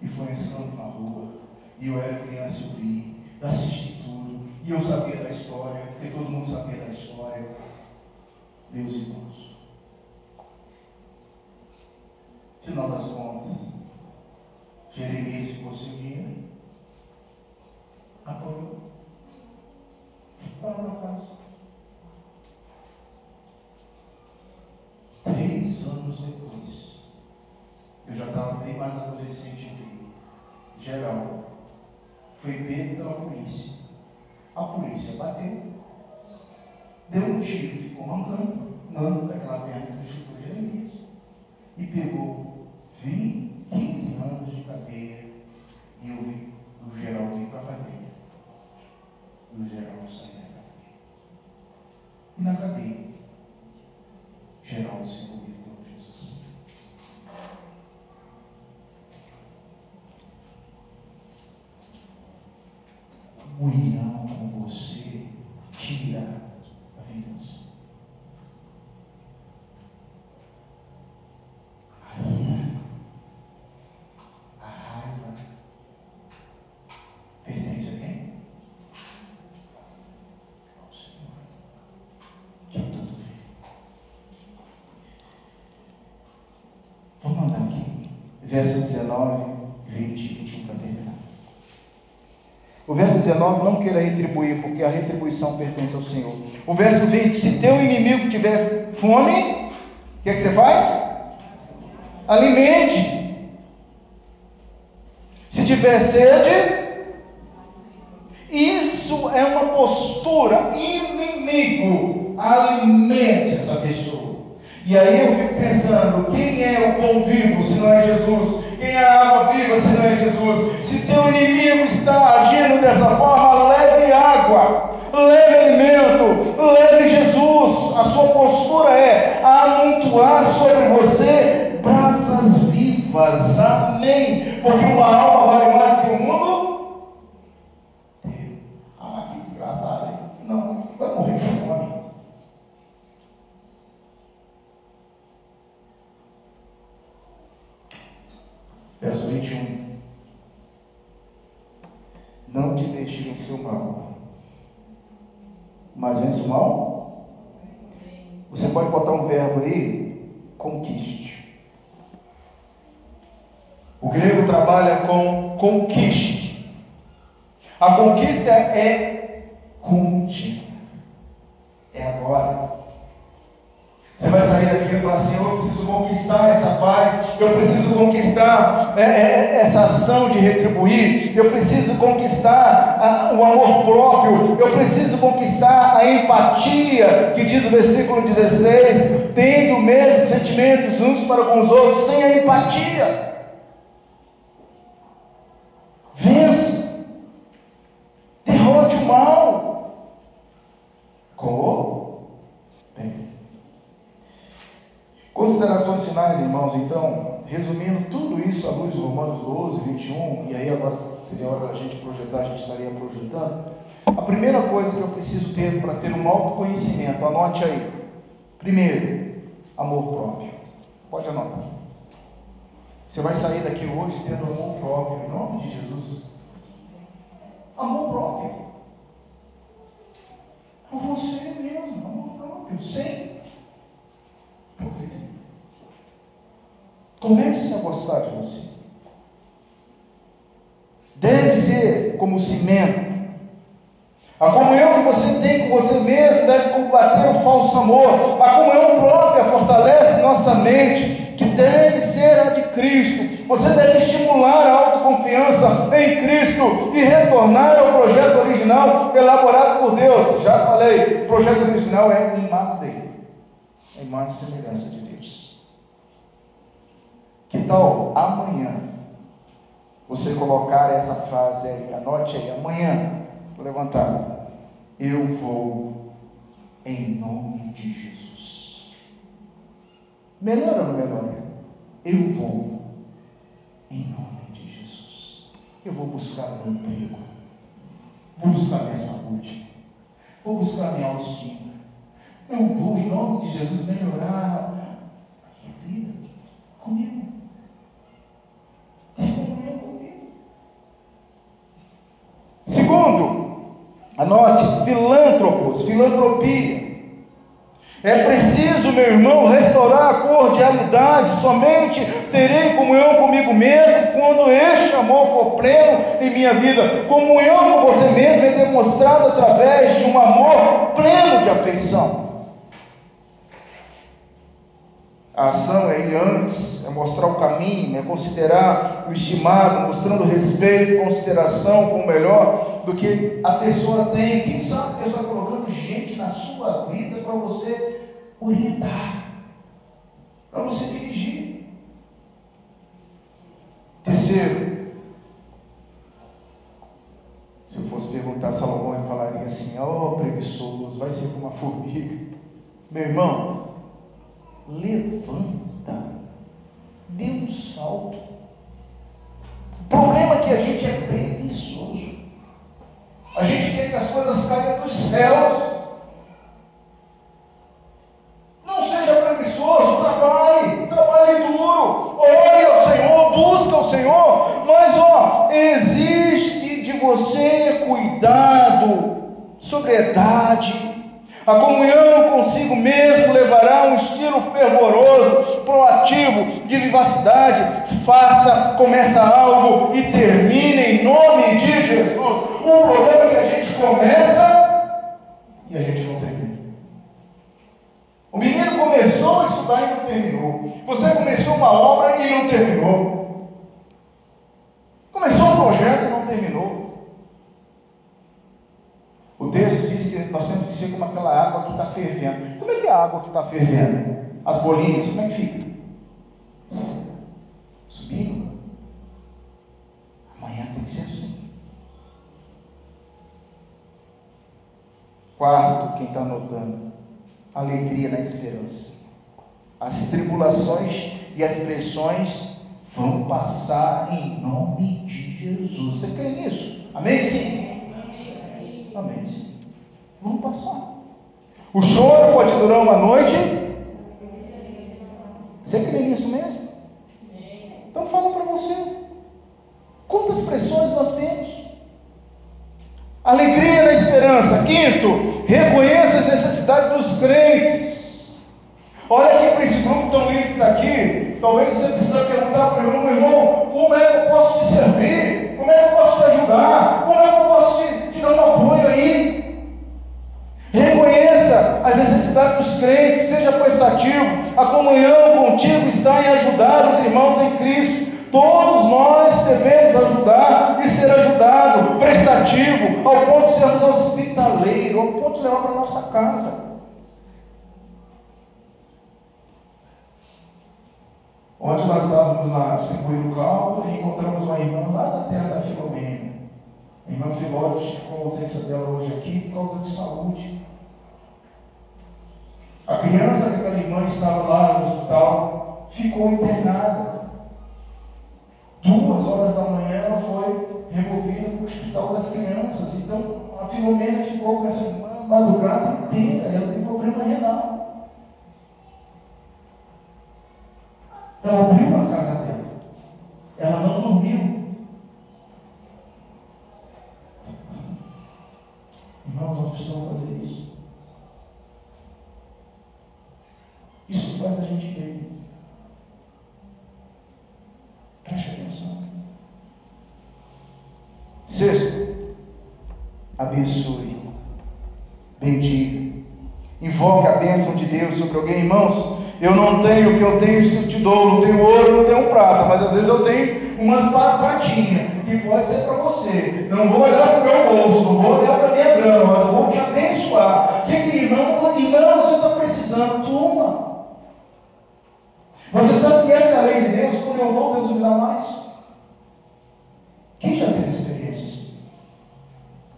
Speaker 2: e foi ensinando na rua. E eu era criança e vi, assisti tudo, e eu sabia da história, porque todo mundo sabia da história. Meus irmãos, final das contas, Jeremias ficou dinheiro, apoiou, parou na casa. Três anos depois, eu já estava bem mais adolescente que geral. Foi pego pela polícia. A polícia bateu, deu um tiro, ficou mancando, não daquela perna que chutou Jeremias, e pegou 20, 15 anos de cadeia e eu vi o Geraldo ir para a cadeia. E o Geraldo sair da cadeia. E na cadeia, Geraldo se converteu a Jesus. união com você tira a vingança. A ira, a raiva pertence a quem? Ao Senhor, que tudo vê. Vamos andar aqui. Verso 19, 20 e 21 para terminar. O verso 19, não queira retribuir, porque a retribuição pertence ao Senhor. O verso 20, se teu inimigo tiver fome, o que, é que você faz? Alimente. Se tiver sede, isso é uma postura. Inimigo, alimente essa pessoa. E aí eu fico pensando: quem é o pão vivo se não é Jesus? Quem é a água viva se não é Jesus? Se teu inimigo está agindo dessa forma, leve água, leve alimento, leve Jesus. A sua postura é amontoar sobre você brasas vivas. Amém. Porque uma alma vale mais que o mundo. Ah, que desgraçado. Não, vai morrer de fome. Verso 21. Não te deixe vencer o mal. Mas vence o mal? Você pode botar um verbo aí? Conquiste. O grego trabalha com conquiste. A conquista é contínua. É agora. Você vai sair daqui e falar assim: eu preciso conquistar essa paz, eu preciso conquistar é, é, é essa ação de retribuir, eu preciso conquistar o amor próprio, eu preciso conquistar a empatia, que diz o versículo 16: tende o mesmo sentimento uns para com os outros, tenha empatia. Vença, derrote o mal. Como? Considerações finais, irmãos, então, resumindo tudo isso à luz de Romanos 12, 21, e aí agora seria a hora da gente projetar, a gente estaria projetando. A primeira coisa que eu preciso ter para ter um autoconhecimento, anote aí. Primeiro, amor próprio. Pode anotar. Você vai sair daqui hoje tendo amor próprio, em nome de Jesus. Amor próprio. Por você mesmo, amor próprio, sem hipocrisia. Comece a gostar de você. Deve ser como cimento. A comunhão que você tem com você mesmo deve combater o falso amor. A comunhão própria fortalece nossa mente, que deve ser a de Cristo. Você deve estimular a autoconfiança em Cristo e retornar ao projeto original elaborado por Deus. Já falei, o projeto original é dele, a imagem e semelhança de Deus. Que tal amanhã você colocar essa frase aí, anote aí, amanhã, vou levantar, eu vou em nome de Jesus. Melhora ou não melhora? Eu vou em nome de Jesus. Eu vou buscar meu emprego, vou buscar minha saúde, vou buscar minha autoestima. Eu vou, em nome de Jesus, melhorar a minha vida comigo. Tem comunhão comigo. Segundo, anote, filântropos, filantropia. É preciso, meu irmão, restaurar a cordialidade. Somente terei comunhão comigo mesmo quando este amor for pleno em minha vida. Comunhão com você mesmo é demonstrada através de um amor pleno de afeição. A ação é ir antes, é mostrar o caminho, é considerar o estimado, mostrando respeito, consideração com o melhor do que a pessoa tem. Quem sabe Deus está colocando gente na sua vida para você orientar, para você dirigir. Terceiro, se eu fosse perguntar a Salomão, ele falaria assim: Ó oh, preguiçoso, vai ser como uma formiga. Meu irmão, levanta, dê um salto. O problema é que a gente é preguiçoso. A gente quer que as coisas caiam dos céus. Não seja preguiçoso, trabalhe, trabalhe duro. Ore ao Senhor, busca o Senhor. Mas, ó, existe de você cuidado, sobriedade. A comunhão consigo mesmo levará um estilo fervoroso, proativo, de vivacidade. Faça, começa algo e termine em nome de Jesus. O problema que a gente começa e a gente não termina. O menino começou a estudar e não terminou. Você começou uma obra e não terminou. Começou um projeto e não terminou. O texto diz que nós temos que ser como aquela água que está fervendo. Como é que é a água que está fervendo? As bolinhas, como é que fica? Subindo. Amanhã tem que ser assim. Quarto, quem está anotando, alegria na esperança. As tribulações e as pressões vão passar em nome de Jesus. Você crê nisso? Amém? Sim. Amém. Vamos passar. O choro pode durar uma noite. Você crê nisso mesmo? Então fala para você. Quantas pressões nós temos? Alegria na esperança. Quinto, reconheça as necessidades dos crentes. Olha aqui para esse grupo tão lindo que está aqui. Talvez você perguntar para o irmão, meu irmão, como é que eu posso te servir? Como é que eu posso te ajudar? Como é que eu posso te te dá um apoio aí. Reconheça as necessidades dos crentes, seja prestativo. A comunhão contigo está em ajudar os irmãos em Cristo. Todos nós devemos ajudar e ser ajudado, prestativo, ao ponto de sermos hospitaleiros, ao ponto de levar para a nossa casa. Ontem nós estávamos lá distribuindo o carro e encontramos uma irmã lá da terra da Filomena. A irmã Filó justificou a ausência dela hoje aqui por causa de saúde. A criança que aquela irmã estava lá no hospital ficou internada. Duas horas da manhã ela foi removida para o hospital das crianças. Então a Filomena ficou com essa irmã a madrugada inteira. Ela tem problema renal. Ela abriu a casa dela. Ela não dormiu. Irmãos, nós precisamos fazer isso. Isso faz a gente bem. Preste atenção. Sexto, abençoe, bendiga, invoque a bênção de Deus sobre alguém, irmãos. Eu não que eu tenho, se eu te dou, não tenho ouro, não tenho prata, mas às vezes eu tenho umas pratinhas que pode ser para você. Não vou olhar para o meu bolso, não vou olhar para a minha grana, mas vou te abençoar. Que irmão, irmão, você está precisando, toma. Você sabe que essa é a lei de Deus, quando eu dou, Deus me dá mais. Quem já teve experiências?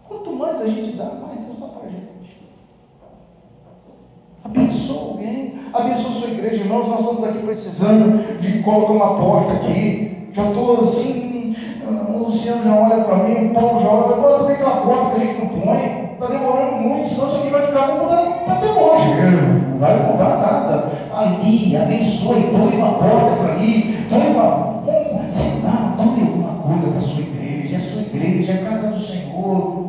Speaker 2: Quanto mais a gente dá, mais Deus dá para a gente. Abençoa alguém, abençoa sua igreja, irmãos. Nós estamos aqui precisando de colocar uma porta aqui. Já estou assim, o Luciano já olha para mim, o Paulo já olha, agora tem aquela porta que a gente não põe, está demorando muito, senão isso aqui vai ficar como está demorando, não vai mudar nada. Ali, abençoe, doe uma porta para ali, doe uma. Um, sei lá, doe alguma coisa para a sua igreja, é a sua igreja, é a casa do Senhor.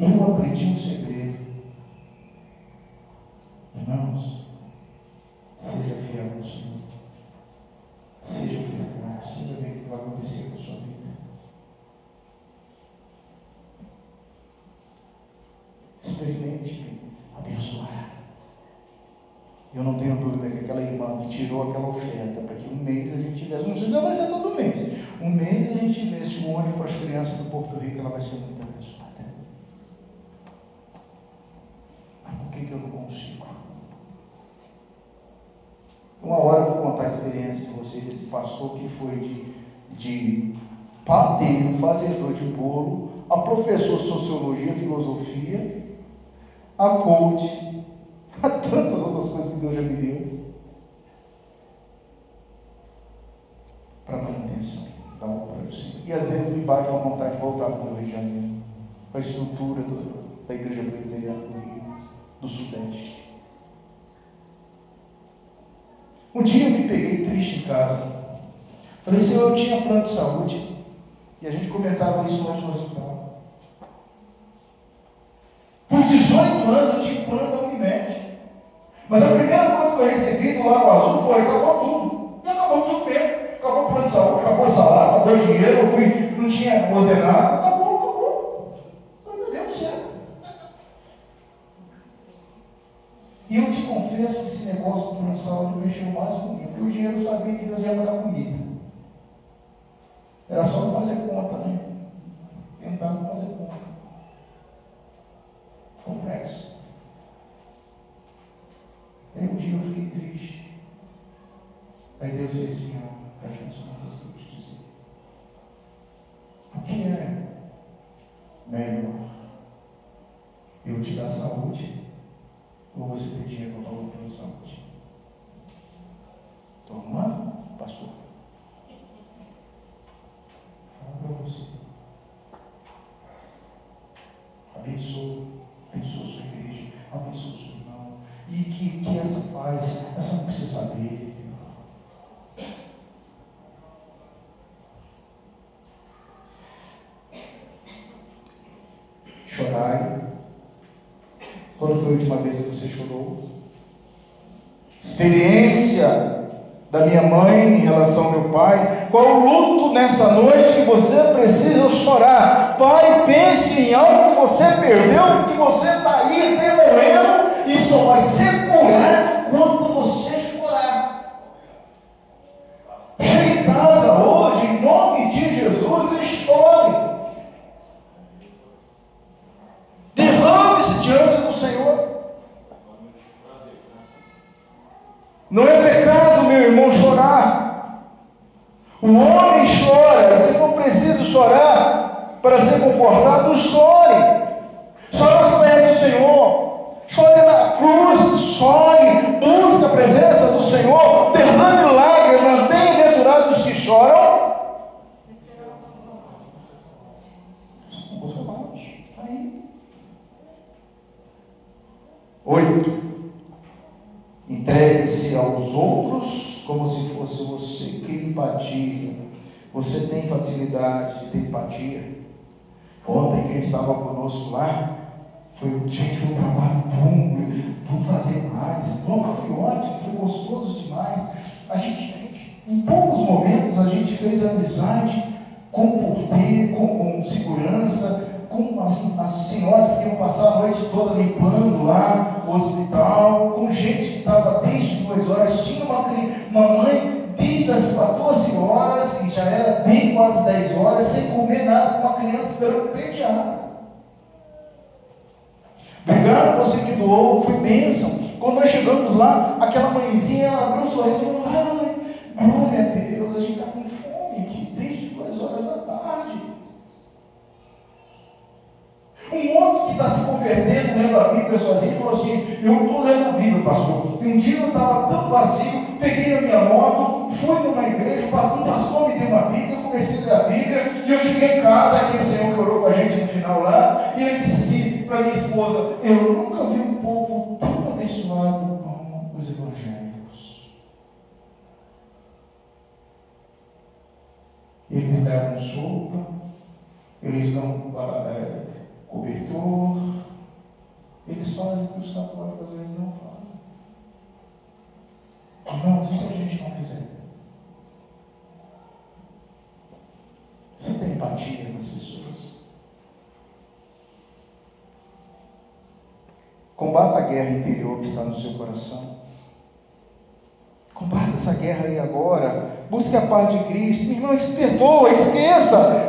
Speaker 2: Eu aprendi um segredo. Irmãos, seja fiel ao Senhor. Seja fiel, você vai ver o que vai acontecer com a sua vida. Experimente abençoar. Eu não tenho dúvida que aquela irmã que tirou aquela oferta para que um mês a gente tivesse, não sei se vai ser todo mês, um mês a gente tivesse um ônibus para as crianças do Porto Rico, ela vai ser muito abençoada. Mas por que, que eu não consigo? Uma hora eu vou contar a experiência de vocês desse pastor que foi de, de padeiro, fazedor de bolo, a professor de sociologia, filosofia, a coach, a tantas outras coisas que Deus já me deu. Para manutenção da obra do Senhor. E às vezes me bate uma vontade de voltar para o Rio de Janeiro, para a estrutura do, da Igreja Presbiteriana do Rio, do Sudeste. Um dia eu me peguei triste em casa. Falei, Senhor, eu tinha plano de saúde. E a gente comentava isso hoje no hospital. Por 18 anos eu tinha plano da Unimed. Mas a primeira coisa que eu recebi do Lago Azul foi: acabou tudo. E acabou tudo mesmo. Acabou o plano de saúde, acabou o salário, acabou o dinheiro, eu fui, não tinha ordenado, acabou, acabou. Falei, meu Deus do céu. E eu te confesso que esse negócio do plano de saúde mexeu mais comigo, porque o dinheiro eu sabia que Deus ia mandar comida. Era só não fazer conta, né? Tentar não fazer conta. Complexo. Aí um dia eu fiquei triste. Aí Deus disse assim, ó, presta atenção na coisa que eu te dizer. O que é melhor? Eu te dar saúde ou você ter dinheiro para pagar o plano de saúde? Estou arrumando, pastor? Fala para você. Abençoa, abençoa a sua igreja, abençoa o seu irmão. E que, que essa paz, essa não precisa saber. Chorai. Quando foi a última vez que você chorou? Experiência da minha mãe em relação ao meu pai? Qual o luto nessa noite que você precisa chorar? Pai, pense em algo que você perdeu, que você está aí até morrendo e só vai ser curado quando você chorar. Chegue em casa hoje, em nome de Jesus, e chore. Derrame-se diante do Senhor. Não é pecado, meu irmão, chorar. O homem chora, se for preciso chorar para ser confortado, chore. Chore aos pés do Senhor. Chore na cruz, chore, busque a presença do Senhor, derrame lágrimas, bem-aventurados que choram. Oito. Entregue-se aos outros como se fosse você. Que empatia. Você tem facilidade de ter empatia. Ontem, quem estava conosco lá, foi, gente, foi um trabalho bom, vamos fazer mais. Opa, foi ótimo, foi gostoso demais. A gente, a gente, em poucos momentos, a gente fez amizade com porteiro, com, com segurança, com as, as, senhoras que iam passar a noite toda limpando lá o hospital, com gente que estava desde duas horas, tinha uma, uma mãe quase 10 horas, sem comer nada, com uma criança esperando pediatra. Obrigado você que doou, foi bênção. Quando nós chegamos lá, aquela mãezinha, ela abriu um sorriso e falou, ai, glória a Deus, a gente está com fome aqui desde duas horas da tarde. Um outro que está se convertendo, lendo a Bíblia sozinho, falou assim: Eu estou lendo a Bíblia, pastor. Um dia eu estava tão vazio, peguei a minha moto, fui numa igreja, um pastor me deu uma Bíblia, eu comecei a ler a Bíblia, e eu cheguei em casa, aquele senhor que orou com a gente no final lá, e ele disse assim para minha esposa: Eu nunca vi um povo tão abençoado como os evangélicos. Eles levam sopa, eles dão. É, cobertor. Eles fazem o que os católicos às vezes não fazem. Irmãos, e se a gente não fizer? Você tem empatia nas pessoas? Combata a guerra interior que está no seu coração. Combata essa guerra aí agora. Busque a paz de Cristo. Meu irmão, perdoa, esqueça.